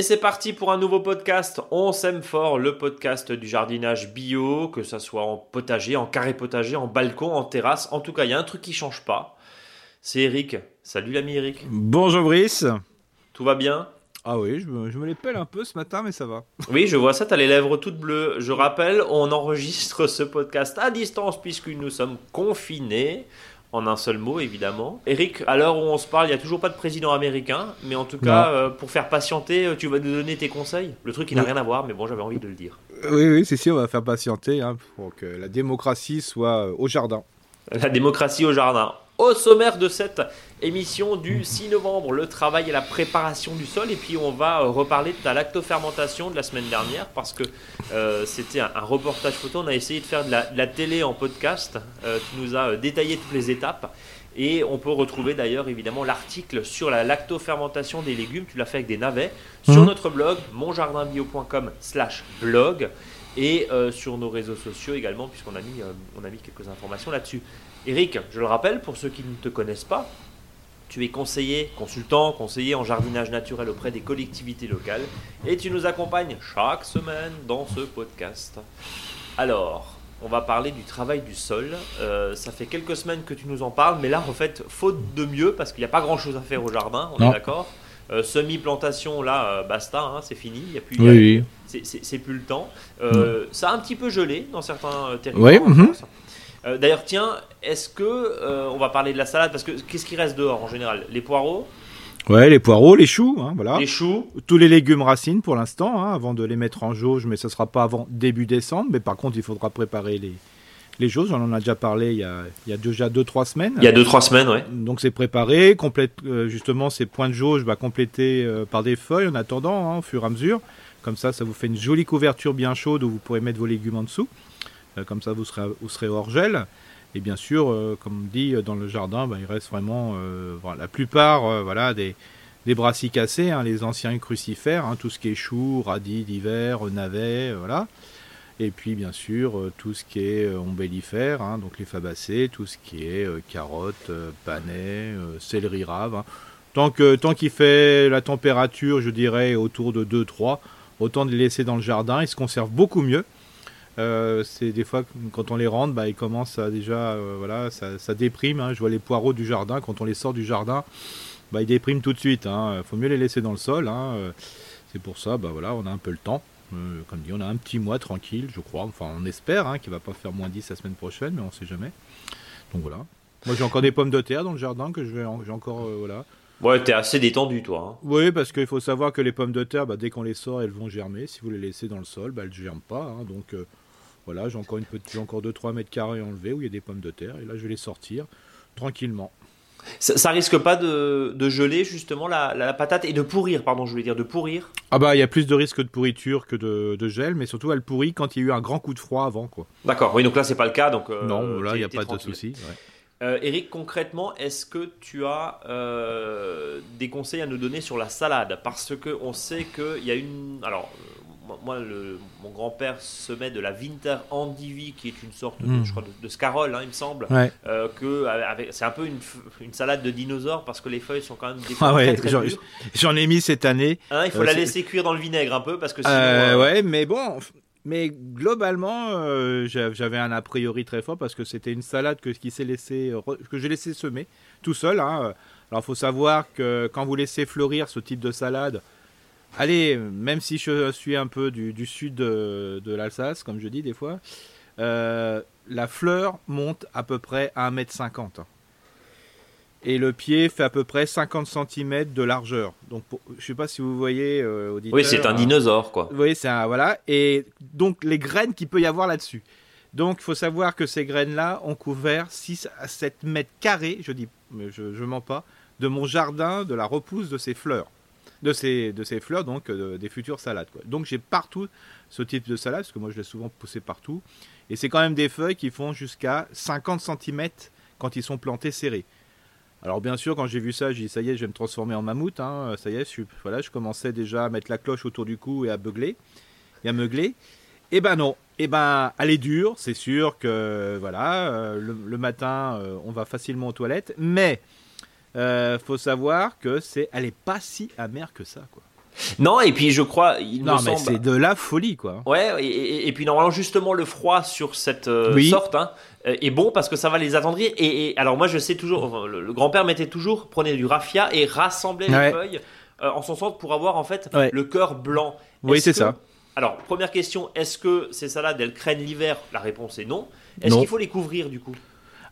Et c'est parti pour un nouveau podcast. On s'aime fort, le podcast du jardinage bio, que ça soit en potager, en carré potager, en balcon, en terrasse. En tout cas, il y a un truc qui change pas. C'est Eric. Salut l'ami Eric. Bonjour Brice. Tout va bien? Ah oui, je me, je me les pèle un peu ce matin, mais ça va. Oui, je vois ça, t'as les lèvres toutes bleues. Je rappelle, on enregistre ce podcast à distance puisque nous sommes confinés. En un seul mot, évidemment. Eric, à l'heure où on se parle, il n'y a toujours pas de président américain, mais en tout cas, euh, pour faire patienter, euh, tu vas nous donner tes conseils? Le truc, il n'a Oui. rien à voir, mais bon, j'avais envie de le dire. Oui, oui, c'est sûr, on va faire patienter hein, pour que la démocratie soit euh, au jardin. La démocratie au jardin. Au sommaire de cette émission du 6 novembre, le travail et la préparation du sol. Et puis on va euh, reparler de ta lactofermentation de la semaine dernière parce que euh, c'était un, un reportage photo. On a essayé de faire de la, de la télé en podcast. Euh, tu nous as euh, détaillé toutes les étapes. Et on peut retrouver d'ailleurs évidemment l'article sur la lactofermentation des légumes. Tu l'as fait avec des navets sur Mhm. notre blog monjardinbio.com slash blog et euh, sur nos réseaux sociaux également puisqu'on a mis, euh, on a mis quelques informations là-dessus. Eric, je le rappelle, pour ceux qui ne te connaissent pas, tu es conseiller, consultant, conseiller en jardinage naturel auprès des collectivités locales et tu nous accompagnes chaque semaine dans ce podcast. Alors, on va parler du travail du sol. Euh, ça fait quelques semaines que tu nous en parles, mais là, en fait, faute de mieux, parce qu'il n'y a pas grand-chose à faire au jardin, on Non. est d'accord Euh, Semi-plantation, là, euh, basta, hein, c'est fini. Il y a plus, Oui, oui. c'est- plus le temps. Euh, Ça a un petit peu gelé dans certains territoires. France. Euh, D'ailleurs, tiens, est-ce que euh, on va parler de la salade parce que qu'est-ce qui reste dehors en général? Les poireaux, Ouais, les poireaux, les choux, hein, voilà. les choux. Tous les légumes racines pour l'instant, hein, avant de les mettre en jauge, mais ce sera pas avant début décembre. Mais par contre, il faudra préparer les, les jauges. On en a déjà parlé il y a, il y a déjà 2-3 semaines. Il y a 2-3 semaines, ouais. Donc c'est préparé, complète, euh, justement ces points de jauge bah, complétés euh, par des feuilles en attendant, hein, au fur et à mesure. Comme ça, ça vous fait une jolie couverture bien chaude où vous pourrez mettre vos légumes en dessous. Euh, comme ça, vous serez, hors gel. Et bien sûr, euh, comme dit, euh, dans le jardin, bah, il reste vraiment euh, la plupart voilà, des, des brassicacées, hein, les anciens crucifères, hein, tout ce qui est choux, radis d'hiver, navets, voilà. Et puis bien sûr tout ce qui est ombellifère, hein, donc les fabacées, tout ce qui est carottes, panais, céleri rave. Tant que tant qu'il fait la température, je dirais autour de 2-3, autant les laisser dans le jardin, ils se conservent beaucoup mieux. Euh, c'est des fois quand on les rentre, bah, ils commencent à déjà, euh, voilà, ça, ça déprime. hein. Je vois les poireaux du jardin quand on les sort du jardin, bah, ils dépriment tout de suite. Il faut mieux les laisser dans le sol. hein. Euh, C'est pour ça, bah voilà, on a un peu le temps. Euh, comme dit, on a un petit mois tranquille, je crois. Enfin, on espère hein, qu'il va pas faire moins 10 la semaine prochaine, mais on sait jamais. Donc voilà. Moi, j'ai encore des pommes de terre dans le jardin que je vais, en- j'ai encore, voilà. Ouais, t'es assez détendu, toi. hein. Oui, parce qu'il faut savoir que les pommes de terre, bah, dès qu'on les sort, elles vont germer. Si vous les laissez dans le sol, bah, elles ne germent pas. hein. donc euh, voilà, j'ai encore, une petite, encore 2-3 mètres carrés enlevés où il y a des pommes de terre. Et là, je vais les sortir tranquillement. Ça, ça risque pas de, de geler justement la, la- la patate et de pourrir, pardon, je voulais dire de pourrir? Ah bah, il y a plus de risque de pourriture que de, de gel, mais surtout, elle pourrit quand il y a eu un grand coup de froid avant. Quoi. D'accord. Oui, donc là c'est pas le cas, donc. euh, non, là, il n'y a pas de souci. ouais. Euh, Eric, concrètement, est-ce que tu as euh, des conseils à nous donner sur la salade? Parce que on sait qu'il y a une. Alors, euh, moi- le- mon grand-père semait de la Winter Endivi, qui est une sorte de, Mm. je crois, de, de scarole, hein, il me semble. Ouais. Euh, que c'est un peu une, une salade de dinosaure parce que les feuilles sont quand même des Ah ouais. J'en ai mis cette année. Hein, il faut euh, la laisser cuire dans le vinaigre un peu parce que sinon. Euh, ouais, mais bon, mais globalement, euh, j'a- j'avais un a priori très fort parce que c'était une salade que, qui s'est laissé, que j'ai laissé semer tout seul. Hein. Alors, faut savoir que quand vous laissez fleurir ce type de salade, allez, même si je suis un peu du, du sud de, de l'Alsace, comme je dis des fois, euh, la fleur monte à peu près à 1m50. Et le pied fait à peu près 50 cm de largeur. Donc, pour- je sais pas si vous voyez, euh, auditeur, Oui, c'est un dinosaure, quoi. Vous voyez, c'est un voilà. Et donc les graines qu'il peut y avoir là-dessus. Donc il faut savoir que ces graines-là ont couvert 6 à 7 mètres carrés, je dis, mais je, je mens pas, de mon jardin, de la repousse de ces fleurs. De ces, de ces fleurs, donc euh, des futures salades. Donc j'ai partout ce type de salade, parce que moi je l'ai souvent poussé partout. Et c'est quand même des feuilles qui font jusqu'à 50 cm quand ils sont plantés serrés. Alors bien sûr, quand j'ai vu ça, j'ai dit ça y est, je vais me transformer en mammouth. hein. Ça y est, je, voilà, je commençais déjà à mettre la cloche autour du cou et à beugler et à meugler. Eh ben non. Eh ben, elle est dure, c'est sûr que voilà, euh, le, le matin, euh, on va facilement aux toilettes, mais euh, faut savoir que c'est, elle est pas si amère que ça, quoi. Non, et puis je crois, il non, me mais semble. c'est de la folie, quoi. Ouais, et, et- et puis normalement justement le froid sur cette euh, Oui. sorte hein, euh, est bon parce que ça va les attendrir. Et, et alors moi je sais toujours, enfin, le, le grand-père mettait toujours, prenait du raffia et rassemblait les feuilles euh, en son centre pour avoir en fait Ouais. le cœur blanc. Oui, c'est que- ça. Alors première question, est-ce que ces salades elles craignent l'hiver? La réponse est non. Est-ce qu'il faut les couvrir du coup?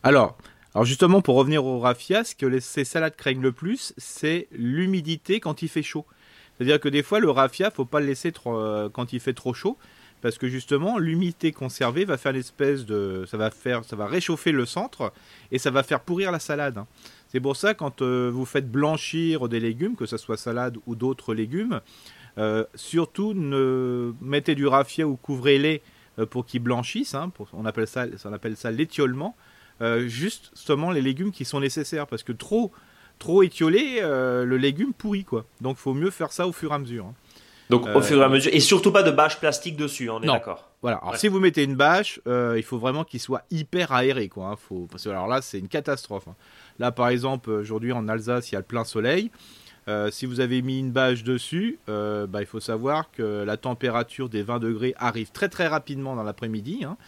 Alors, alors justement, pour revenir au raffia, ce que ces salades craignent le plus, c'est l'humidité quand il fait chaud. C'est-à-dire que des fois, le raffia, faut pas le laisser trop, euh, quand il fait trop chaud, parce que justement, l'humidité conservée va faire l'espèce de, ça va faire, ça va réchauffer le centre et ça va faire pourrir la salade. hein. C'est pour ça quand euh, vous faites blanchir des légumes, que ce soit salade ou d'autres légumes, euh, surtout ne mettez du raffia ou couvrez-les pour qu'ils blanchissent. hein, on appelle ça, on appelle ça l'étiolement. Euh, juste seulement les légumes qui sont nécessaires parce que trop trop étiolé euh, le légume pourrit quoi donc faut mieux faire ça au fur et à mesure hein. Donc Euh, au fur et à mesure et surtout pas de bâche plastique dessus, on est d'accord. voilà alors Ouais. si vous mettez une bâche euh, il faut vraiment qu'il soit hyper aéré quoi hein. faut parce que alors là c'est une catastrophe hein. là par exemple aujourd'hui en Alsace il y a le plein soleil Euh, si vous avez mis une bâche dessus, euh, bah, il faut savoir que la température des 20 degrés arrive très très rapidement dans l'après-midi hein,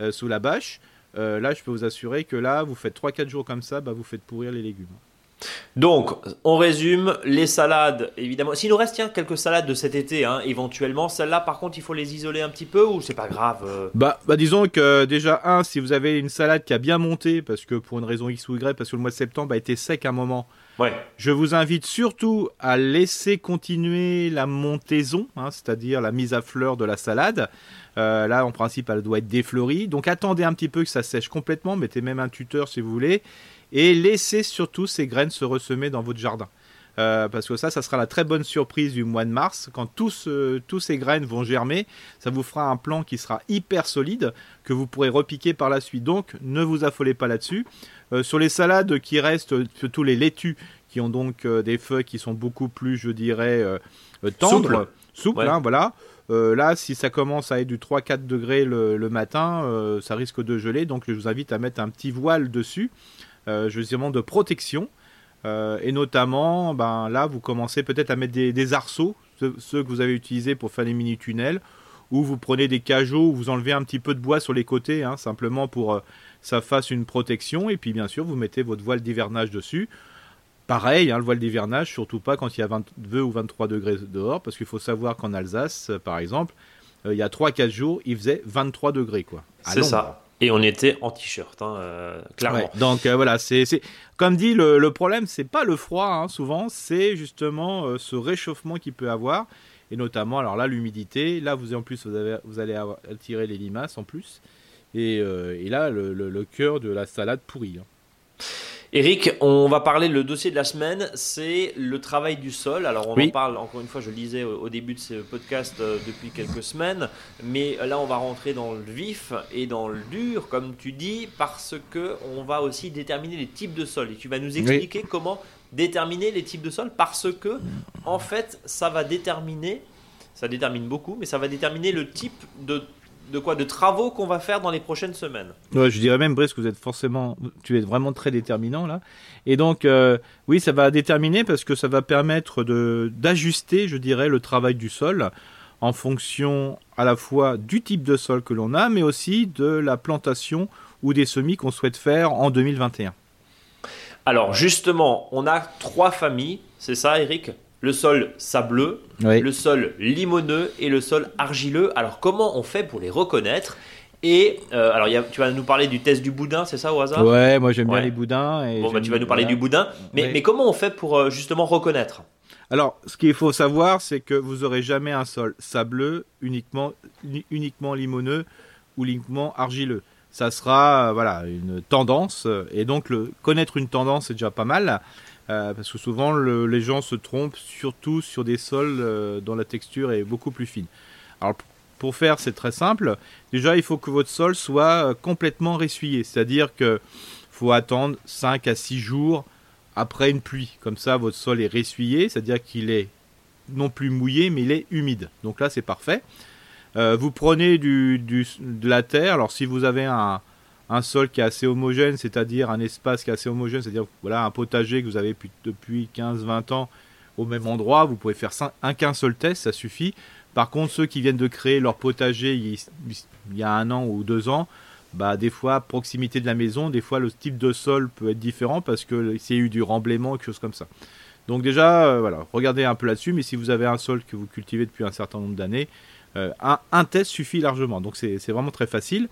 euh, sous la bâche. Euh, là, je peux vous assurer que là, vous faites 3-4 jours comme ça, bah, vous faites pourrir les légumes. Donc, on résume les salades, évidemment. S'il nous reste tiens, quelques salades de cet été, hein, éventuellement, celles-là, par contre, il faut les isoler un petit peu ou c'est pas grave euh? Bah, bah disons que déjà, un, si vous avez une salade qui a bien monté, parce que pour une raison X ou Y, parce que le mois de septembre a été sec à un moment, Ouais. je vous invite surtout à laisser continuer la montaison, hein, c'est-à-dire la mise à fleur de la salade. Euh, là, en principe, elle doit être défleurie. Donc attendez un petit peu que ça sèche complètement, mettez même un tuteur si vous voulez, et laissez surtout ces graines se ressemer dans votre jardin. Euh, parce que ça, ça sera la très bonne surprise du mois de mars. Quand tous, euh, tous ces graines vont germer, ça vous fera un plant qui sera hyper solide, que vous pourrez repiquer par la suite. Donc, ne vous affolez pas là-dessus. Euh, sur les salades qui restent, surtout les laitues, qui ont donc des feuilles qui sont beaucoup plus, je dirais, tendres, Souples. Ouais. hein, voilà. Euh, là, si ça commence à être du 3-4 degrés le, matin, euh, ça risque de geler. Donc, je vous invite à mettre un petit voile dessus, euh, justement de protection. Euh, et notamment, ben, là, vous commencez peut-être à mettre des, arceaux, ceux, que vous avez utilisés pour faire les mini-tunnels, ou vous prenez des cajots, vous enlevez un petit peu de bois sur les côtés, hein, simplement pour euh, ça fasse une protection. Et puis, bien sûr, vous mettez votre voile d'hivernage dessus. Pareil, hein, le voile d'hivernage, surtout pas quand il y a 22 ou 23 degrés dehors, parce qu'il faut savoir qu'en Alsace, euh, par exemple, euh, il y a 3-4 jours, il faisait 23 degrés. quoi. C'est ça. Et on était en t-shirt, hein, euh, clairement. Ouais, donc euh, voilà, c'est comme dit le, le problème, c'est pas le froid hein, souvent, c'est justement ce réchauffement qu'il peut avoir et notamment alors là l'humidité. Là vous en plus vous, avez, vous allez avoir- attirer les limaces en plus et, et là le, le- le cœur de la salade pourrie. Eric, on va parler le dossier de la semaine, c'est le travail du sol. Alors on Oui. en parle encore une fois, je le disais au, début de ce podcast euh, depuis quelques semaines, mais là on va rentrer dans le vif et dans le dur, comme tu dis, parce que on va aussi déterminer les types de sol. Et tu vas nous expliquer comment déterminer les types de sol, parce que en fait ça va déterminer, ça détermine beaucoup, mais ça va déterminer le type de de quoi de travaux qu'on va faire dans les prochaines semaines. Ouais, je dirais même Brice que vous êtes forcément, tu es vraiment très déterminant là. Et donc euh, oui, ça va déterminer parce que ça va permettre de d'ajuster, je dirais, le travail du sol en fonction à la fois du type de sol que l'on a, mais aussi de la plantation ou des semis qu'on souhaite faire en 2021. Alors justement, on a trois familles, c'est ça Eric? Le sol sableux, Oui. le sol limoneux et le sol argileux. Alors comment on fait pour les reconnaître? Et euh, alors il y a- tu vas nous parler du test du boudin, c'est ça au hasard? Ouais, moi j'aime Ouais. bien les boudins. Et Bon bah tu vas nous parler du boudin, mais, Oui. mais comment on fait pour euh, justement reconnaître? Alors, ce qu'il faut savoir, c'est que vous aurez jamais un sol sableux, uniquement, uni- uniquement limoneux ou uniquement argileux. Ça sera euh, voilà une tendance, et donc le, connaître une tendance c'est déjà pas mal, euh, parce que souvent le- les gens se trompent surtout sur des sols euh, dont la texture est beaucoup plus fine. Alors pour faire, c'est très simple. Déjà, il faut que votre sol soit euh, complètement ressuyé, c'est-à-dire que faut attendre 5 à 6 jours après une pluie. Comme ça, votre sol est ressuyé, c'est-à-dire qu'il est non plus mouillé, mais il est humide. Donc là, c'est parfait. Vous prenez du- de la terre. Alors, si vous avez un, un sol qui est assez homogène, c'est-à-dire un espace qui est assez homogène, c'est-à-dire voilà, un potager que vous avez pu- depuis 15-20 ans, au même endroit. Vous pouvez faire un qu'un seul test, ça suffit. Par contre, ceux qui viennent de créer leur potager il, y a un an ou deux ans, bah, des fois, proximité de la maison, des fois, le type de sol peut être différent parce que y a eu du remblaiement, quelque chose comme ça. Donc déjà, euh, voilà, regardez un peu là-dessus, mais si vous avez un sol que vous cultivez depuis un certain nombre d'années, euh, un, test suffit largement. Donc c'est vraiment très facile.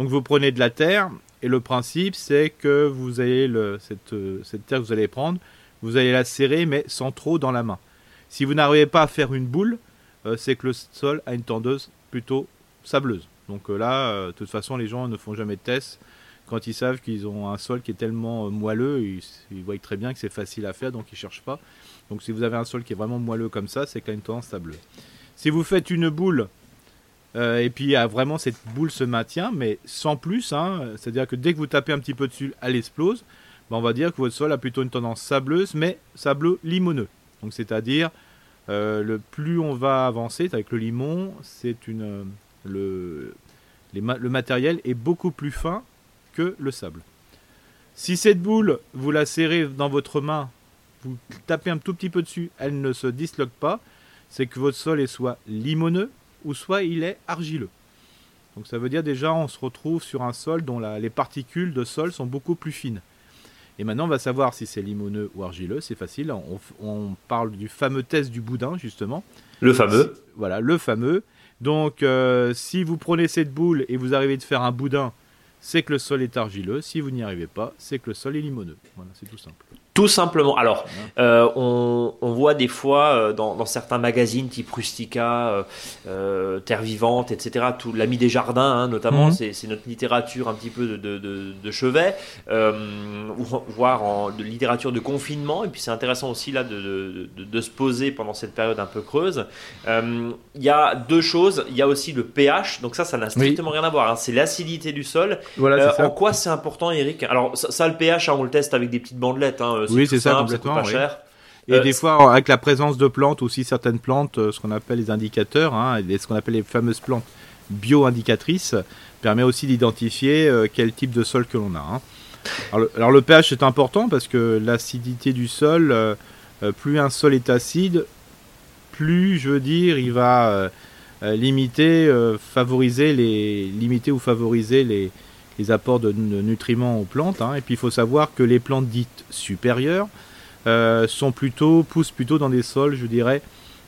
Donc vous prenez de la terre, et le principe c'est que vous allez euh, cette terre que vous allez prendre, vous allez la serrer, mais sans trop dans la main. Si vous n'arrivez pas à faire une boule, c'est que le sol a une tendeuse plutôt sableuse. Donc là, de toute façon, les gens ne font jamais de test quand ils savent qu'ils ont un sol qui est tellement euh, moelleux, ils, voient très bien que c'est facile à faire, donc ils ne cherchent pas. Donc si vous avez un sol qui est vraiment moelleux comme ça, c'est qu'il a une tendance sableuse. Si vous faites une boule, euh, et puis vraiment cette boule se maintient, mais sans plus, hein, c'est-à-dire que dès que vous tapez un petit peu dessus, elle explose, ben, on va dire que votre sol a plutôt une tendance sableuse, mais sableux limoneux. Donc c'est-à-dire, euh, le plus on va avancer avec le limon, c'est une le, le matériel est beaucoup plus fin que le sable. Si cette boule, vous la serrez dans votre main, vous tapez un tout petit peu dessus, elle ne se disloque pas, c'est que votre sol est soit limoneux ou soit il est argileux. Donc ça veut dire déjà on se retrouve sur un sol dont les particules de sol sont beaucoup plus fines. Et maintenant on va savoir si c'est limoneux ou argileux, c'est facile, on, on, parle du fameux test du boudin justement. Le fameux. Voilà, le fameux. Donc euh, si vous prenez cette boule et vous arrivez de faire un boudin c'est que le sol est argileux. Si vous n'y arrivez pas, c'est que le sol est limoneux. Voilà, c'est tout simple. Tout simplement. Alors, euh, on, voit des fois euh, dans, certains magazines type Rustica, euh, Terre Vivante, etc., tout l'ami des jardins, hein, notamment, mhm. c'est notre littérature un petit peu de, chevet, voire en, de littérature de confinement. Et puis c'est intéressant aussi là de, se poser pendant cette période un peu creuse. Il y a deux choses. Il y a aussi le pH. Donc ça, ça n'a strictement rien à voir. Hein. C'est l'acidité du sol. Voilà, en quoi c'est important, Eric? Alors ça, le pH, hein, on le teste avec des petites bandelettes. Euh, oui, c'est ça, complètement. cher. Et euh, des fois, avec la présence de plantes, aussi certaines plantes, euh, ce qu'on appelle les indicateurs, hein, ce qu'on appelle les fameuses plantes bio-indicatrices, permet aussi d'identifier quel type de sol que l'on a. Hein. Alors, le, pH est important parce que l'acidité du sol, plus un sol est acide, plus, je veux dire, il va limiter, favoriser les, limiter ou favoriser les, les apports de, nutriments aux plantes. Hein. Et puis il faut savoir que les plantes dites supérieures euh, sont plutôt, poussent plutôt dans des sols, je dirais,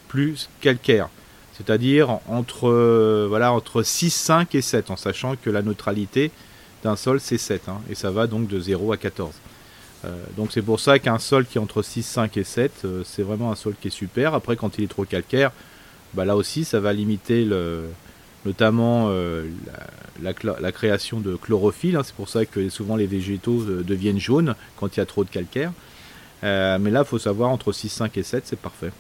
plus calcaires. C'est-à-dire entre, euh, voilà, entre 6, 5 et 7, en sachant que la neutralité d'un sol c'est 7. Hein. et ça va donc de 0 à 14. Euh, donc c'est pour ça qu'un sol qui est entre 6, 5 et 7, c'est vraiment un sol qui est super. Après quand il est trop calcaire, bah, là aussi ça va limiter le, notamment euh, la, création de chlorophylle. Hein. c'est pour ça que souvent les végétaux euh, deviennent jaunes quand il y a trop de calcaire. Euh, mais là, il faut savoir entre 6, 5 et 7, c'est parfait.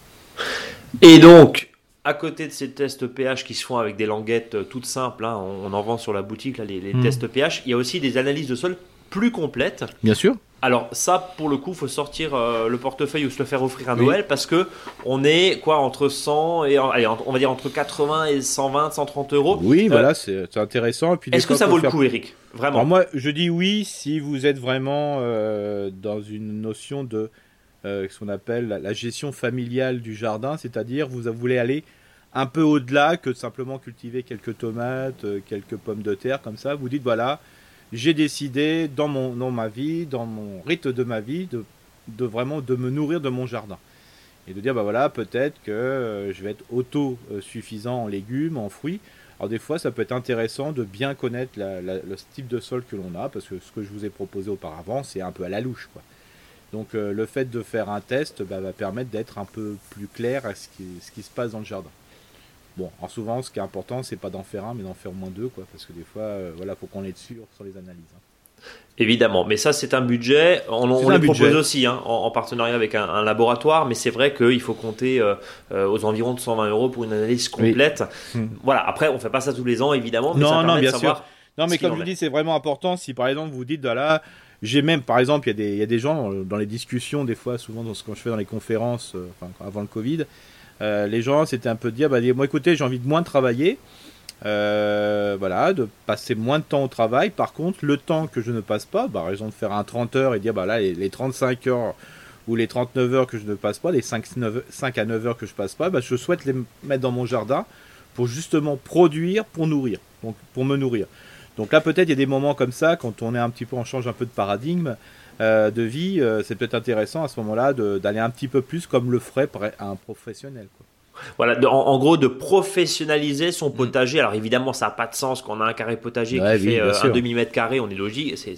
Et donc, à côté de ces tests pH qui se font avec des languettes toutes simples, hein, on, en vend sur la boutique les, hmm. tests pH, il y a aussi des analyses de sol plus complètes. Bien sûr. Alors ça, pour le coup, faut sortir euh, le portefeuille ou se le faire offrir à Noël parce que on est quoi entre 100 et allez, on va dire entre 80 et 120, 130 euros. Oui, voilà, euh, c'est intéressant. Est-ce que ça vaut le coup, Eric? Vraiment Alors moi, je dis oui si vous êtes vraiment euh, dans une notion de ce qu'on appelle la, gestion familiale du jardin, c'est-à-dire vous voulez aller un peu au-delà que simplement cultiver quelques tomates, quelques pommes de terre comme ça. Vous dites voilà j'ai décidé dans, mon, dans ma vie, dans mon rythme de ma vie, de, vraiment de me nourrir de mon jardin. Et de dire, bah voilà, peut-être que euh, je vais être auto-suffisant en légumes, en fruits. Alors des fois, ça peut être intéressant de bien connaître le type de sol que l'on a, parce que ce que je vous ai proposé auparavant, c'est un peu à la louche. Quoi. Donc euh, le fait de faire un test bah, va permettre d'être un peu plus clair à ce qui, ce qui se passe dans le jardin. Bon, en souvent, ce qui est important, c'est pas d'en faire un, mais d'en faire au moins deux, quoi, parce que des fois, euh, voilà, faut qu'on ait dessus sur les analyses. Hein. Évidemment, mais ça c'est un budget. On, on le propose aussi hein, en, partenariat avec un, laboratoire, mais c'est vrai qu'il faut compter euh, euh, aux environs de 120 euros pour une analyse complète. Hmm. Voilà. Après, on fait pas ça tous les ans, évidemment. Mais non, non, bien sûr. Non, mais comme je dis, c'est vraiment important. Si par exemple vous dites, voilà, j'ai même, par exemple, il y, y, a des gens dans les discussions, des fois, souvent dans ce que je fais dans les conférences, avant le Covid, euh, les gens, c'était un peu de dire, bah, moi écoutez, j'ai envie de moins travailler, euh, voilà, de passer moins de temps au travail. Par contre, le temps que je ne passe pas, bah, raison de faire un 30 heures et dire, bah là, les, 35 heures ou les 39 heures que je ne passe pas, les 5, 5 à 9 heures que je passe pas, bah, je souhaite les mettre dans mon jardin pour justement produire, pour nourrir, donc pour me nourrir. Donc là, peut-être il y a des moments comme ça, quand on est un petit peu, on change un peu de paradigme de vie, euh, c'est peut-être intéressant à ce moment-là d'aller un petit peu plus comme le ferait un professionnel. Quoi. Voilà, en, gros, de professionnaliser son mm. potager. Alors évidemment, ça n'a pas de sens qu'on a un carré potager qui fait euh, un demi-mètre carré, on est logique, c'est,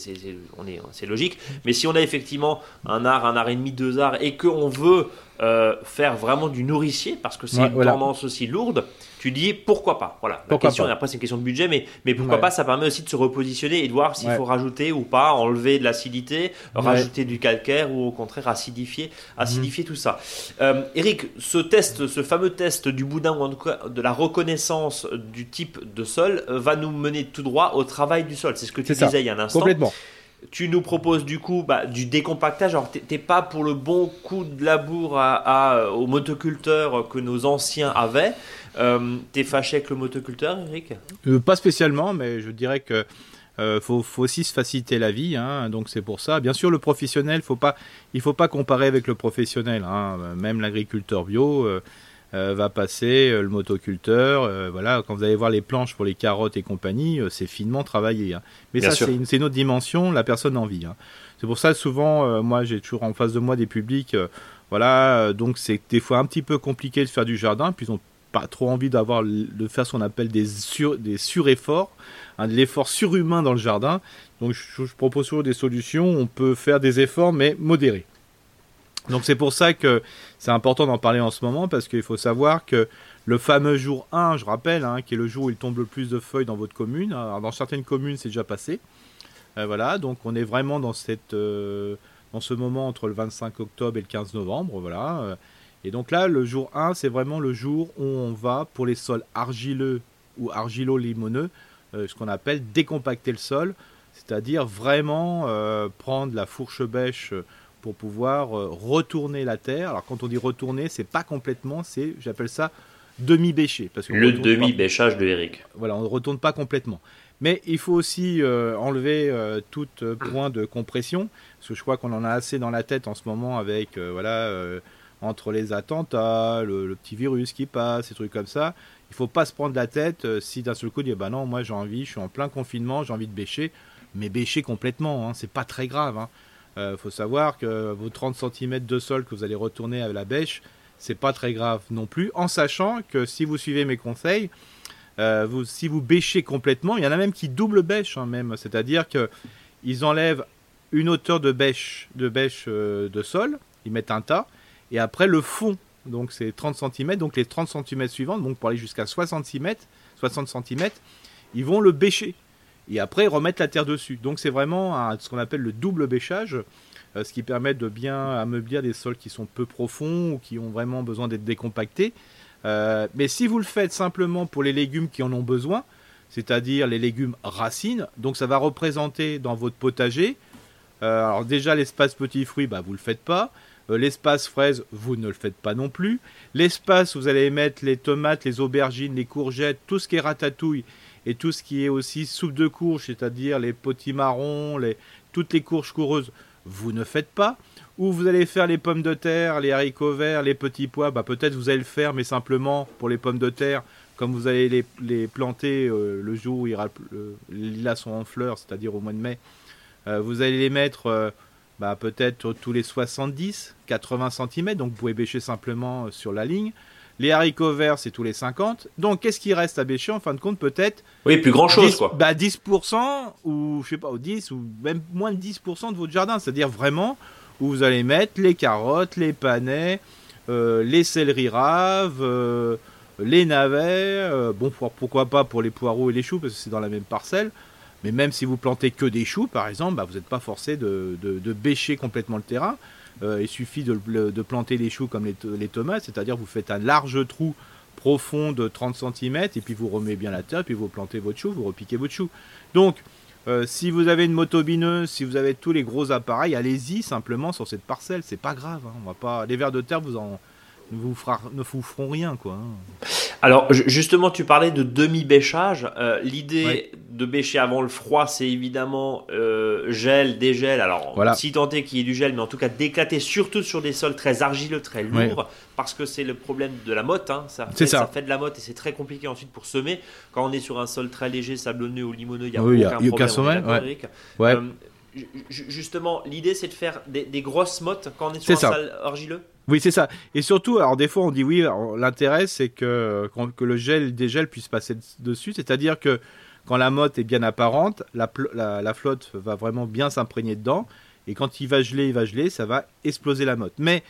on est, c'est logique. Mais si on a effectivement un art, un art et demi, deux arts, et qu'on veut euh, faire vraiment du nourricier, parce que c'est une tendance aussi lourde, tu dis pourquoi pas? Voilà. La question, après c'est une question de budget, mais, mais pourquoi pas, ça permet aussi de se repositionner et de voir s'il faut rajouter ou pas, enlever de l'acidité, rajouter du calcaire ou au contraire acidifier, acidifier mhm. tout ça. Euh, Eric, ce test, ce fameux test du boudin ou en tout cas de la reconnaissance du type de sol euh, va nous mener tout droit au travail du sol. C'est ce que tu disais il y a un instant. Complètement. Tu nous proposes du coup bah, du décompactage. Alors, t'es pas pour le bon coup de labour à, aux motoculteurs que nos anciens avaient. Euh, T'es fâché avec le motoculteur, Eric? Euh, Pas spécialement, mais je dirais que euh, faut, aussi se faciliter la vie, hein, donc c'est pour ça. Bien sûr, le professionnel, faut pas, il faut pas comparer avec le professionnel. Hein. Même l'agriculteur bio euh, va passer, le motoculteur, voilà. Quand vous allez voir les planches pour les carottes et compagnie, c'est finement travaillé. Hein. Mais ça, c'est une, une, autre dimension. La personne en vit. Hein. C'est pour ça, souvent, moi, j'ai toujours en face de moi des publics. voilà, donc c'est des fois un petit peu compliqué de faire du jardin, puis ils ont pas trop envie d'avoir de faire ce qu'on appelle des sur des surefforts, un de l'effort surhumain dans le jardin. Donc je, propose toujours des solutions. On peut faire des efforts mais modérés. Donc c'est pour ça que c'est important d'en parler en ce moment parce qu'il faut savoir que le fameux jour 1, je rappelle, hein, qui est le jour où il tombe le plus de feuilles dans votre commune. Alors, dans certaines communes, c'est déjà passé. Euh, voilà, donc on est vraiment dans cette euh, dans ce moment entre le 25 octobre et le 15 novembre. Voilà. Et donc là, le jour 1, c'est vraiment le jour où on va, pour les sols argileux ou argilo-limoneux, euh, ce qu'on appelle décompacter le sol, c'est-à-dire vraiment prendre la fourche bêche pour pouvoir euh, retourner la terre. Alors quand on dit retourner, c'est pas complètement, c'est, j'appelle ça demi-bêché. le demi-bêchage de Eric. Voilà, on ne retourne pas complètement. Mais il faut aussi enlever tout point de compression, parce que je crois qu'on en a assez dans la tête en ce moment avec voilà entre les attentats, le, petit virus qui passe, ces trucs comme ça. Il faut pas se prendre la tête euh, si d'un seul coup, dit bah non, moi j'ai envie, je suis en plein confinement, j'ai envie de bêcher, mais bêcher complètement, hein, c'est pas très grave. Hein. Euh, faut savoir que vos 30 cm de sol que vous allez retourner à la bêche, c'est pas très grave non plus, en sachant que si vous suivez mes conseils, euh, si vous bêchez complètement, il y en a même qui double bêche, hein, même, c'est-à-dire que ils enlèvent une hauteur de bêche, de bêche de sol, ils mettent un tas, et après, le fond, donc c'est 30 cm. Donc les 30 cm suivantes, donc pour aller jusqu'à 60 cm, 60 cm, ils vont le bêcher. Et après, remettre la terre dessus. Donc c'est vraiment ce qu'on appelle le double bêchage, euh, ce qui permet de bien ameublir des sols qui sont peu profonds ou qui ont vraiment besoin d'être décompactés. Euh, mais si vous le faites simplement pour les légumes qui en ont besoin, c'est-à-dire les légumes racines, donc ça va représenter dans votre potager, euh, alors déjà l'espace petits fruits, bah, vous ne le faites pas. L'espace fraise, vous ne le faites pas non plus. L'espace vous allez mettre les tomates, les aubergines, les courgettes, tout ce qui est ratatouille et tout ce qui est aussi soupe de courge, c'est-à-dire les potimarrons, les, toutes les courges coureuses, vous ne faites pas. Ou vous allez faire les pommes de terre, les haricots verts, les petits pois, bah peut-être vous allez le faire, mais simplement pour les pommes de terre, comme vous allez les, planter euh, le jour où les lilas sont en fleurs, c'est-à-dire au mois de mai, euh, vous allez les mettre bah, peut-être tous les 70, 80 cm, donc vous pouvez bêcher simplement euh, sur la ligne. Les haricots verts, c'est tous les 50. Donc, qu'est-ce qui reste à bêcher en fin de compte Peut-être. Oui, plus grand chose, 10, quoi. Bah, 10%, ou je sais pas, ou 10, ou même moins de 10% de votre jardin. C'est-à-dire vraiment où vous allez mettre les carottes, les panais, euh, les céleri raves, euh, les navets. bon, pourquoi pas pour les poireaux et les choux, parce que c'est dans la même parcelle. Mais même si vous plantez que des choux, par exemple, bah, vous n'êtes pas forcé de, bêcher complètement le terrain. Euh, il suffit de, planter les choux comme les, tomates, c'est-à-dire vous faites un large trou profond de 30 cm et puis vous remettez bien la terre, puis vous plantez votre chou, vous repiquez votre chou. Donc, euh, si vous avez une motobineuse, si vous avez tous les gros appareils, allez-y simplement sur cette parcelle, c'est pas grave. Hein. on va pas, les vers de terre vous en, vous ne vous feront rien quoi. Hein. Alors justement, tu parlais de demi-bêchage. Euh, l'idée de bêcher avant le froid, c'est évidemment euh, gel, dégel. Alors, si tant est qu'il y ait du gel, mais en tout cas d'éclater, surtout sur des sols très argileux, très lourds, parce que c'est le problème de la motte. Hein. Ça, fait, ça. fait de la motte et c'est très compliqué ensuite pour semer. Quand on est sur un sol très léger, sablonneux ou limoneux, il n'y a aucun problème. Sommet, ouais. Euh, justement, l'idée c'est de faire des, grosses mottes quand on est sur un sol argileux? Oui, c'est ça. Et surtout, alors des fois on dit oui, l'intérêt c'est que, que le gel dégel puisse passer dessus, c'est-à-dire que quand la motte est bien apparente, la, la, flotte va vraiment bien s'imprégner dedans. Et quand il va geler, il va geler, ça va exploser la motte. Mais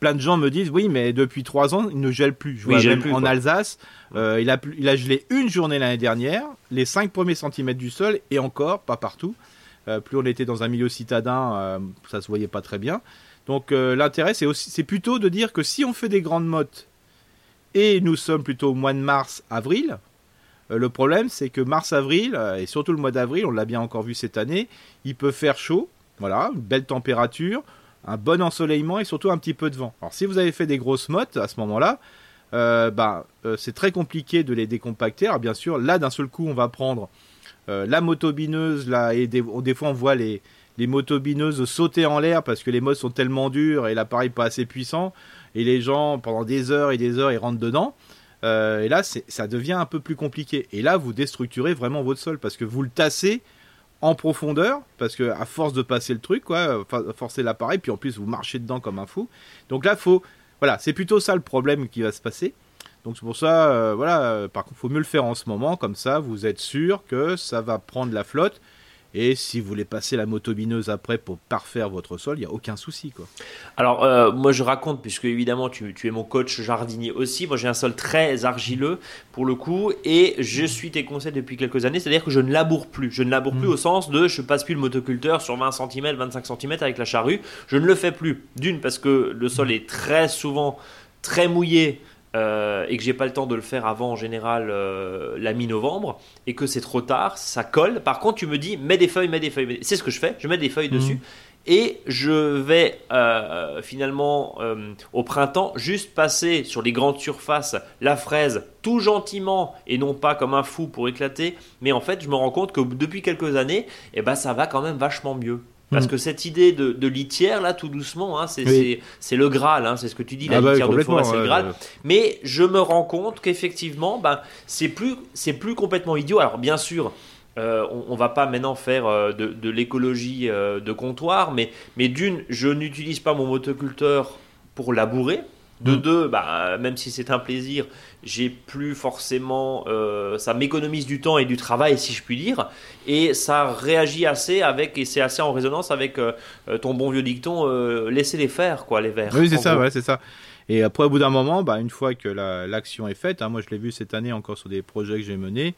plein de gens me disent oui, mais depuis trois ans, il ne gèle plus. Je vois même en Alsace, euh, il, a, il a gelé une journée l'année dernière, les cinq premiers centimètres du sol, et encore, pas partout. Euh, plus on était dans un milieu citadin, euh, ça se voyait pas très bien. Donc l'intérêt, c'est aussi, plutôt de dire que si on fait des grandes mottes et nous sommes plutôt au mois de mars, avril, euh, le problème, c'est que mars-avril, euh, et surtout le mois d'avril, on l'a bien encore vu cette année, il peut faire chaud, voilà, une belle température, un bon ensoleillement et surtout un petit peu de vent. Alors si vous avez fait des grosses mottes à ce moment-là, euh, bah, c'est très compliqué de les décompacter. Alors bien sûr, là d'un seul coup, on va prendre la motobineuse, là, et des, fois on voit les, les motobineuses sauter en l'air parce que les mottes sont tellement dures et l'appareil pas assez puissant, et les gens pendant des heures et des heures ils rentrent dedans. Euh, et là, ça devient un peu plus compliqué. Et là, vous déstructurez vraiment votre sol parce que vous le tassez en profondeur, parce que à force de passer le truc, quoi, forcer l'appareil, puis en plus vous marchez dedans comme un fou. Donc là, faut, voilà, c'est plutôt ça le problème qui va se passer. Donc c'est pour ça, euh, voilà, euh, par contre, faut mieux le faire en ce moment, comme ça, vous êtes sûr que ça va prendre la flotte et si vous voulez passer la motobineuse après pour parfaire votre sol, il n'y a aucun souci. Quoi. Alors, euh, moi je raconte, puisque évidemment tu, es mon coach jardinier aussi. Moi j'ai un sol très argileux pour le coup, et je suis tes conseils depuis quelques années. C'est-à-dire que je ne laboure plus. Je ne laboure plus mm. au sens de je passe plus le motoculteur sur 20 cm, 25 cm avec la charrue. Je ne le fais plus. D'une, parce que le sol est très souvent très mouillé euh, et que j'ai pas le temps de le faire avant en général euh, la mi-novembre et que c'est trop tard, ça colle. Par contre, tu me dis mets des feuilles, mets des feuilles. C'est ce que je fais, je mets des feuilles dessus mhm. et je vais euh, finalement au printemps juste passer sur les grandes surfaces la fraise tout gentiment et non pas comme un fou pour éclater. Mais en fait, je me rends compte que depuis quelques années, eh ben, ça va quand même vachement mieux. Parce mm. que cette idée de, litière, là, tout doucement, hein, c'est le Graal, hein, c'est ce que tu dis, la ah bah litière de forêt, c'est le Graal. Mais je me rends compte qu'effectivement, ben, c'est plus, plus complètement idiot. Alors, bien sûr, euh, on, ne va pas maintenant faire euh, de, l'écologie euh, de comptoir, mais, mais d'une, je n'utilise pas mon motoculteur pour labourer. De mm. deux, bah, même si c'est un plaisir, j'ai plus forcément, euh, ça m'économise du temps et du travail, si je puis dire, et ça réagit assez avec, et c'est assez en résonance avec euh, ton bon vieux dicton, euh, laissez les faire, quoi, les verts. Oui, c'est ça, ouais, c'est ça. Et après, au bout d'un moment, bah, une fois que l'action est faite, hein, moi je l'ai vu cette année encore sur des projets que j'ai menés,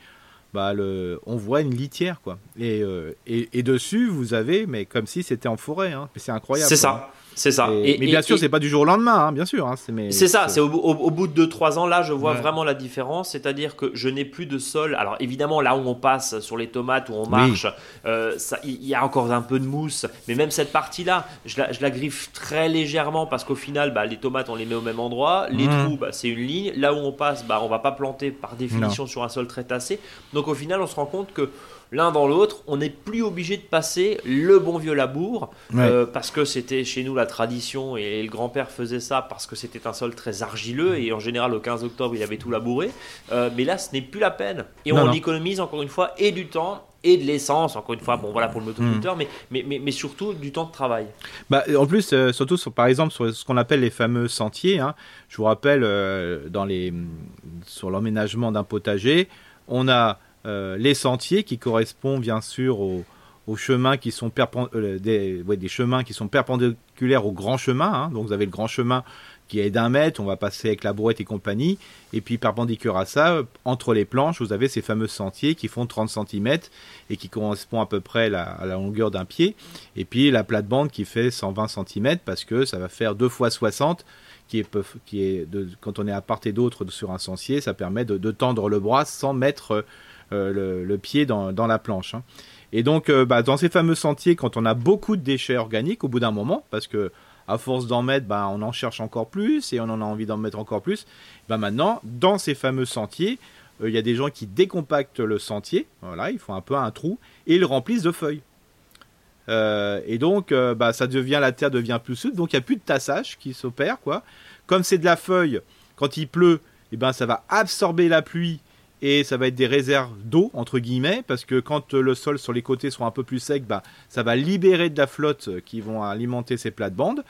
bah, le, on voit une litière, quoi. Et, et, et, dessus, vous avez, mais comme si c'était en forêt, hein. c'est incroyable. C'est ça. C'est ça. mais bien sûr, c'est pas du jour au lendemain, hein, bien sûr. Hein, c'est ça. C'est au, bout de 2-3 ans, là, je vois vraiment la différence. C'est-à-dire que je n'ai plus de sol. Alors évidemment, là où on passe sur les tomates, où on marche, euh, il y a encore un peu de mousse. Mais même cette partie-là, je la, griffe très légèrement parce qu'au final, bah, les tomates, on les met au même endroit. Les mmh. trous, bah, c'est une ligne. Là où on passe, bah, on va pas planter par définition sur un sol très tassé. Donc au final, on se rend compte que l'un dans l'autre, on n'est plus obligé de passer le bon vieux labour euh, parce que c'était chez nous la tradition et le grand-père faisait ça parce que c'était un sol très argileux et en général au 15 octobre il avait tout labouré. Euh, mais là, ce n'est plus la peine et on économise encore une fois et du temps et de l'essence, encore une fois, bon voilà pour le motoculteur, hmm. mais, mais, mais, surtout du temps de travail. Bah, en plus, euh, surtout sur, par exemple sur ce qu'on appelle les fameux sentiers, hein. je vous rappelle, dans les, sur l'emménagement d'un potager, on a les sentiers qui correspondent bien sûr aux, chemins qui sont euh, chemins qui perpendiculaires au grand chemin. Hein. Donc vous avez le grand chemin qui est d'un mètre, on va passer avec la brouette et compagnie. Et puis perpendiculaire à ça, entre les planches, vous avez ces fameux sentiers qui font 30 cm et qui correspondent à peu près à la longueur d'un pied. Et puis la plate-bande qui fait 120 cm parce que ça va faire 2 fois 60 qui est, quand on est à part et d'autre sur un sentier, ça permet de, tendre le bras sans mettre euh, le, pied dans, la planche. Hein. Et donc, euh, bah, dans ces fameux sentiers, quand on a beaucoup de déchets organiques, au bout d'un moment, parce que à force d'en mettre, bah, on en cherche encore plus et on en a envie d'en mettre encore plus. Bah, maintenant, dans ces fameux sentiers, il y a des gens qui décompactent le sentier, voilà, ils font un peu un trou, et ils le remplissent de feuilles. et donc, bah, ça devient, la terre devient plus souple, donc il n'y a plus de tassage qui s'opère, quoi. Comme c'est de la feuille, quand il pleut, eh ben, ça va absorber la pluie et ça va être des réserves d'eau entre guillemets parce que quand le sol sur les côtés sera un peu plus sec, bah, ça va libérer de la flotte qui vont alimenter ces plates-bandes.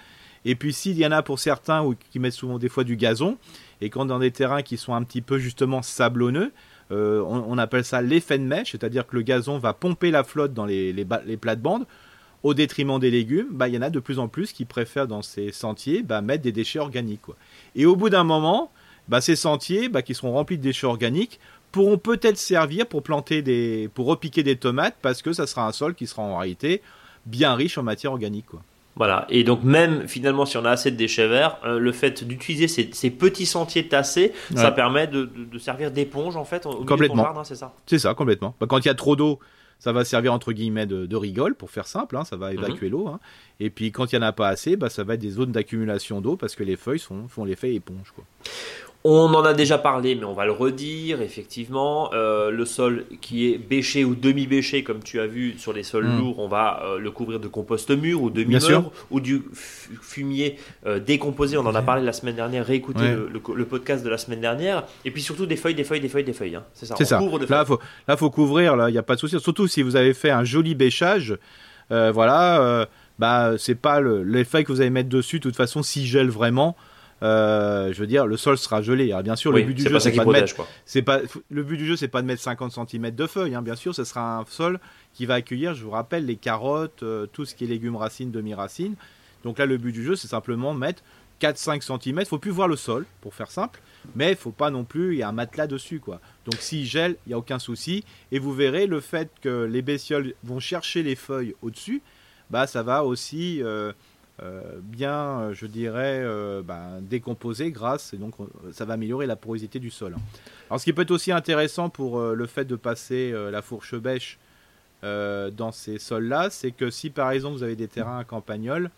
Et puis s'il y en a pour certains ou qui mettent souvent des fois du gazon et quand dans des terrains qui sont un petit peu justement sablonneux, euh, on, appelle ça l'effet de mèche, c'est-à-dire que le gazon va pomper la flotte dans les, les, plates-bandes au détriment des légumes, bah, il y en a de plus en plus qui préfèrent dans ces sentiers bah, mettre des déchets organiques. Et au bout d'un moment, bah, ces sentiers qui seront remplis de déchets organiques pourront peut-être servir pour planter des, pour repiquer des tomates parce que ça sera un sol qui sera en réalité bien riche en matière organique. Quoi. Voilà, et donc même finalement si on a assez de déchets verts, euh, le fait d'utiliser ces, petits sentiers tassés, ça permet de, servir d'éponge en fait au complètement. jardin, c'est ça? C'est ça, complètement. Bah, quand il y a trop d'eau, ça va servir entre guillemets de, rigole pour faire simple, hein, ça va évacuer mhm. l'eau. Hein. Et puis quand il n'y en a pas assez, bah, ça va être des zones d'accumulation d'eau parce que les feuilles sont, font l'effet éponge. Quoi. On en a déjà parlé, mais on va le redire, effectivement. Euh, le sol qui est bêché ou demi-bêché, comme tu as vu sur les sols hmm. lourds, on va euh, le couvrir de compost mûr ou demi-mûr ou du fumier euh, décomposé. On en a parlé la semaine dernière, réécoutez le, podcast de la semaine dernière. Et puis surtout des feuilles, des feuilles, des feuilles, des feuilles. Hein. C'est ça. ça. là, il faut, là, faut couvrir, il n'y a pas de souci. Surtout si vous avez fait un joli bêchage. voilà, bah, c'est pas le, les feuilles que vous allez mettre dessus, de toute façon, si gèle vraiment. Euh, je veux dire, le sol sera gelé. Alors, bien sûr, le but du jeu, c'est pas, de mettre, c'est pas le but du jeu, c'est pas de mettre 50 cm de feuilles. Hein. Bien sûr, ce sera un sol qui va accueillir, je vous rappelle, les carottes, euh, tout ce qui est légumes racines, demi-racines. Donc là, le but du jeu, c'est simplement de mettre 4-5 cm. Il faut plus voir le sol, pour faire simple, mais il faut pas non plus, il y a un matelas dessus, quoi. Donc s'il gèle, il n'y a aucun souci. Et vous verrez, le fait que les bestioles vont chercher les feuilles au-dessus, bah ça va aussi euh, euh, bien, euh, je dirais, euh, ben, décomposer grâce, et donc ça va améliorer la porosité du sol. Alors ce qui peut être aussi intéressant pour le fait de passer la fourche bêche dans ces sols-là, c'est que si par exemple vous avez des terrains à campagnol,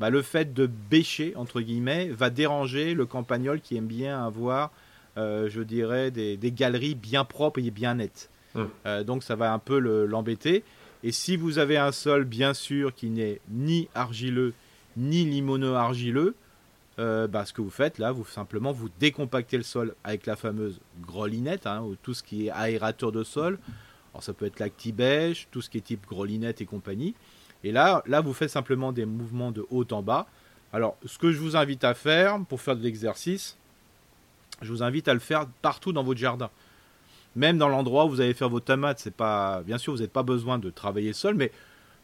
bah, le fait de bêcher, entre guillemets, va déranger le campagnol qui aime bien avoir, je dirais, des, galeries bien propres et bien nettes. Mmh. donc ça va un peu l'embêter. et si vous avez un sol, bien sûr, qui n'est ni argileux, ni limono-argileux, euh, bah, ce que vous faites là, vous simplement vous décompactez le sol avec la fameuse grelinette, hein, ou tout ce qui est aérateur de sol. Alors ça peut être l'actibèche, tout ce qui est type grelinette et compagnie. Et là, là, vous faites simplement des mouvements de haut en bas. Alors, ce que je vous invite à faire pour faire de l'exercice, je vous invite à le faire partout dans votre jardin. Même dans l'endroit où vous allez faire vos tomates, c'est pas, bien sûr, vous n'avez pas besoin de travailler le sol, mais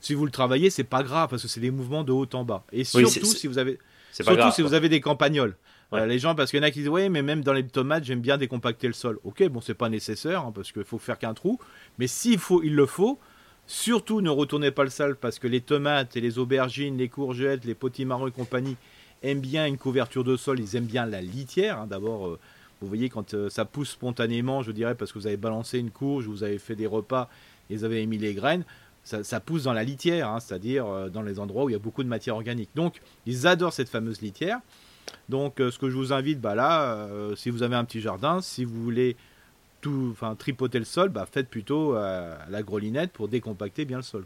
si vous le travaillez, c'est pas grave parce que c'est des mouvements de haut en bas. Et surtout si vous avez, surtout si vous avez des campagnols. les gens, parce qu'il y en a qui disent oui, mais même dans les tomates, j'aime bien décompacter le sol. Ok, bon, c'est pas nécessaire hein, parce qu'il faut faire qu'un trou. Mais s'il faut, il le faut. Surtout, ne retournez pas le sol parce que les tomates et les aubergines, les courgettes, les potimarrons et compagnie aiment bien une couverture de sol. Ils aiment bien la litière. Hein. D'abord, euh, vous voyez quand euh, ça pousse spontanément, je dirais parce que vous avez balancé une courge, vous avez fait des repas, et vous avez émis les graines ça, pousse dans la litière, hein, c'est-à-dire euh, dans les endroits où il y a beaucoup de matière organique. Donc, ils adorent cette fameuse litière. Donc, euh, ce que je vous invite, bah là, euh, si vous avez un petit jardin, si vous voulez tout, enfin, tripoter le sol, bah, faites plutôt la grelinette pour décompacter bien le sol.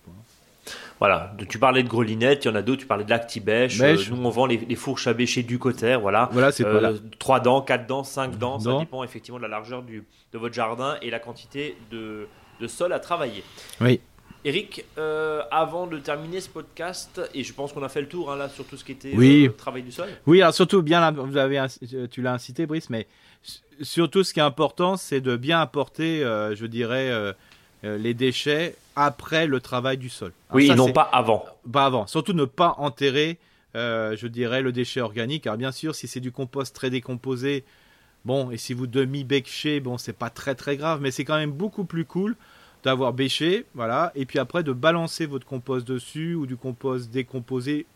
Voilà, tu parlais de grelinette, il y en a d'autres, tu parlais de l'actibèche. nous, on vend les, fourches à bêcher du côté, voilà. Voilà, c'est euh, 3 dents, 4 dents, 5 dents, ça dépend effectivement de la largeur du, de votre jardin et la quantité de, de sol à travailler. Oui. Eric, euh, avant de terminer ce podcast, et je pense qu'on a fait le tour hein, là sur tout ce qui était oui. Euh, travail du sol. Oui, alors surtout bien, vous avez, tu l'as incité, Brice, mais surtout ce qui est important, c'est de bien apporter, euh, je dirais, les déchets après le travail du sol. oui, non pas avant. Pas avant. Surtout ne pas enterrer, je dirais, le déchet organique. Alors bien sûr, si c'est du compost très décomposé, bon, et si vous demi-bêchez, bon, c'est pas très très grave, mais c'est quand même beaucoup plus cool d'avoir bêché, voilà, et puis après de balancer votre compost dessus, ou du compost décomposé,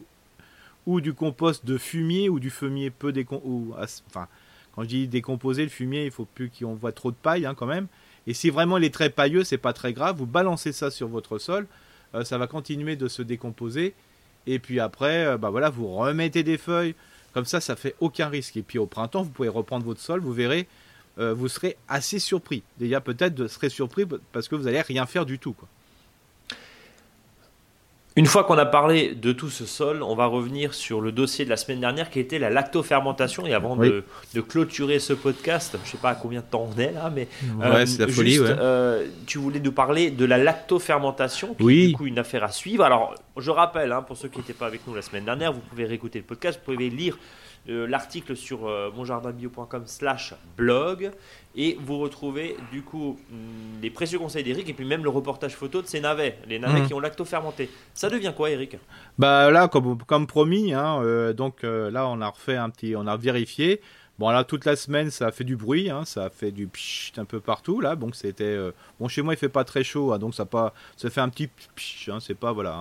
ou du compost de fumier, ou du fumier peu décomposé, enfin, quand je dis décomposé, le fumier, il faut plus qu'on voit trop de paille hein, quand même. Et si vraiment il est très pailleux, c'est pas très grave, vous balancez ça sur votre sol, euh, ça va continuer de se décomposer, et puis après, euh, bah voilà, vous remettez des feuilles, comme ça, ça fait aucun risque. Et puis au printemps, vous pouvez reprendre votre sol, vous verrez, vous serez assez surpris. Déjà, peut-être, vous serez surpris parce que vous allez rien faire du tout. Quoi. Une fois qu'on a parlé de tout ce sol, on va revenir sur le dossier de la semaine dernière qui était la lactofermentation. Et avant de, clôturer ce podcast, je ne sais pas à combien de temps on est là, mais ouais, c'est la folie, euh, tu voulais nous parler de la lactofermentation, qui est du coup une affaire à suivre. Alors, je rappelle, hein, pour ceux qui n'étaient pas avec nous la semaine dernière, vous pouvez réécouter le podcast, vous pouvez lire euh, l'article sur euh, monjardinbio.com slash blog et vous retrouvez du coup mm, les précieux conseils d'Eric et puis même le reportage photo de ces navets, les navets mmh. qui ont lacto-fermenté. Ça devient quoi Eric Bah là, comme, comme promis, hein, euh, donc là on a refait un petit, on a vérifié. Bon là toute la semaine ça a fait du bruit, hein, ça a fait du pchit un peu partout là, donc c'était bon chez moi il fait pas très chaud, hein, donc ça pas, ça fait un petit pchit, c'est pas voilà,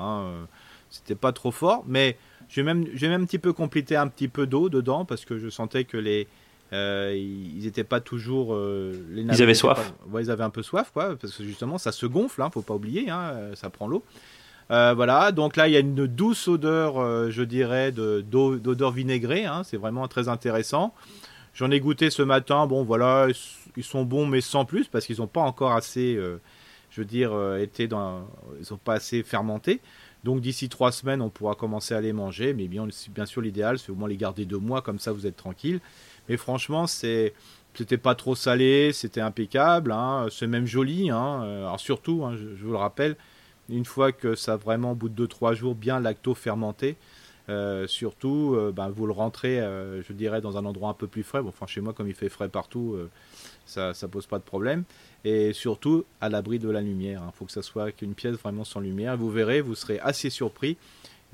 c'était pas trop fort, mais j'ai même, même un petit peu complété un petit peu d'eau dedans parce que je sentais que les, euh, ils n'étaient pas toujours. Euh, les ils avaient soif. ouais, ils avaient un peu soif, quoi, parce que justement, ça se gonfle, hein, faut pas oublier, hein, ça prend l'eau. Euh, voilà, donc là, il y a une douce odeur, je dirais, d'odeur vinaigrée, hein, c'est vraiment très intéressant. J'en ai goûté ce matin, bon, voilà, ils sont bons, mais sans plus, parce qu'ils n'ont pas encore assez, je veux dire, été dans. Ils n'ont pas assez fermenté. Donc d'ici trois semaines, on pourra commencer à les manger. Mais bien, sûr, l'idéal, c'est au moins les garder deux mois, comme ça vous êtes tranquille. Mais franchement, c'est c'était pas trop salé, c'était impeccable, hein. c'est même joli. Hein. Alors surtout, hein, je, vous le rappelle, une fois que ça vraiment au bout de 2-3 jours bien lacto fermenté, euh, surtout, euh, ben, vous le rentrez, euh, je dirais, dans un endroit un peu plus frais. Bon, enfin, chez moi, comme il fait frais partout, ça ne pose pas de problème et surtout à l'abri de la lumière. Il hein. faut que ça soit qu'une pièce vraiment sans lumière. Vous verrez, vous serez assez surpris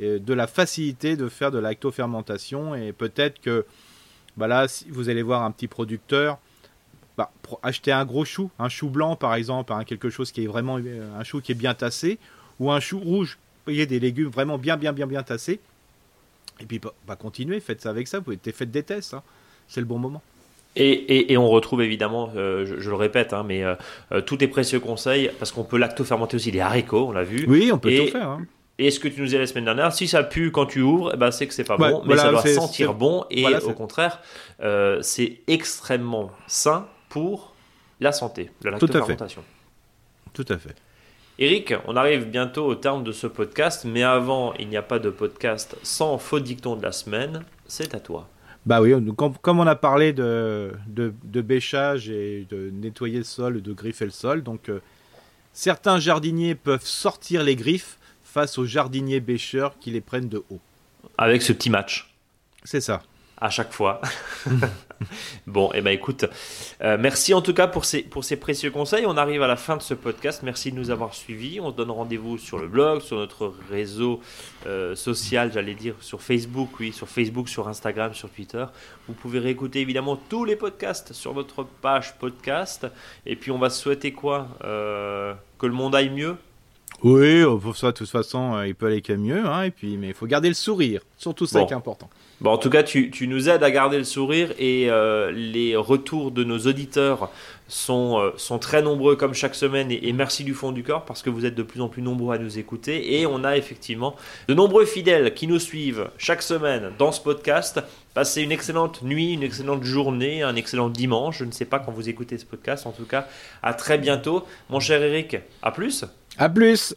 euh, de la facilité de faire de lactofermentation et peut-être que bah vous allez voir un petit producteur, bah, acheter un gros chou, un chou blanc par exemple, hein, quelque chose qui est vraiment euh, un chou qui est bien tassé, ou un chou rouge, vous voyez des légumes vraiment bien bien bien bien tassés. Et puis bah continuez, faites ça avec ça, vous faites des tests, hein. c'est le bon moment. Et, on retrouve évidemment, euh, je, le répète, hein, mais euh, euh, tous tes précieux conseils, parce qu'on peut lacto-fermenter aussi les haricots, on l'a vu. Oui, on peut tout faire. Hein. Et ce que tu nous disais la semaine dernière, si ça pue quand tu ouvres, eh ben c'est que c'est pas bon, mais ça doit sentir bon. Et au contraire, c'est extrêmement sain pour la santé, la lactofermentation. Tout à fait. Eric, on arrive bientôt au terme de ce podcast, mais avant, il n'y a pas de podcast sans faux dicton de la semaine. C'est à toi. Bah oui, comme, on a parlé de, de, bêchage et de nettoyer le sol, de griffer le sol, donc euh, certains jardiniers peuvent sortir les griffes face aux jardiniers bêcheurs qui les prennent de haut. Avec ce petit match. C'est ça à chaque fois. bon, et eh ben écoute, euh, merci en tout cas pour ces, pour ces précieux conseils. On arrive à la fin de ce podcast. Merci de nous avoir suivis. On se donne rendez-vous sur le blog, sur notre réseau euh, social, j'allais dire, sur Facebook, oui, sur Facebook, sur Instagram, sur Twitter. Vous pouvez réécouter évidemment tous les podcasts sur notre page podcast. Et puis on va souhaiter quoi euh, Que le monde aille mieux? Oui, pour ça, de toute façon, il peut aller qu'à mieux. Hein, et puis, mais il faut garder le sourire. Surtout ça qui est important. Bon, en tout cas, tu, nous aides à garder le sourire et euh, les retours de nos auditeurs sont, euh, sont très nombreux comme chaque semaine et, merci du fond du corps parce que vous êtes de plus en plus nombreux à nous écouter et on a effectivement de nombreux fidèles qui nous suivent chaque semaine dans ce podcast. Passez une excellente nuit, une excellente journée, un excellent dimanche. Je ne sais pas quand vous écoutez ce podcast. En tout cas, à très bientôt. Mon cher Eric, à plus. À plus.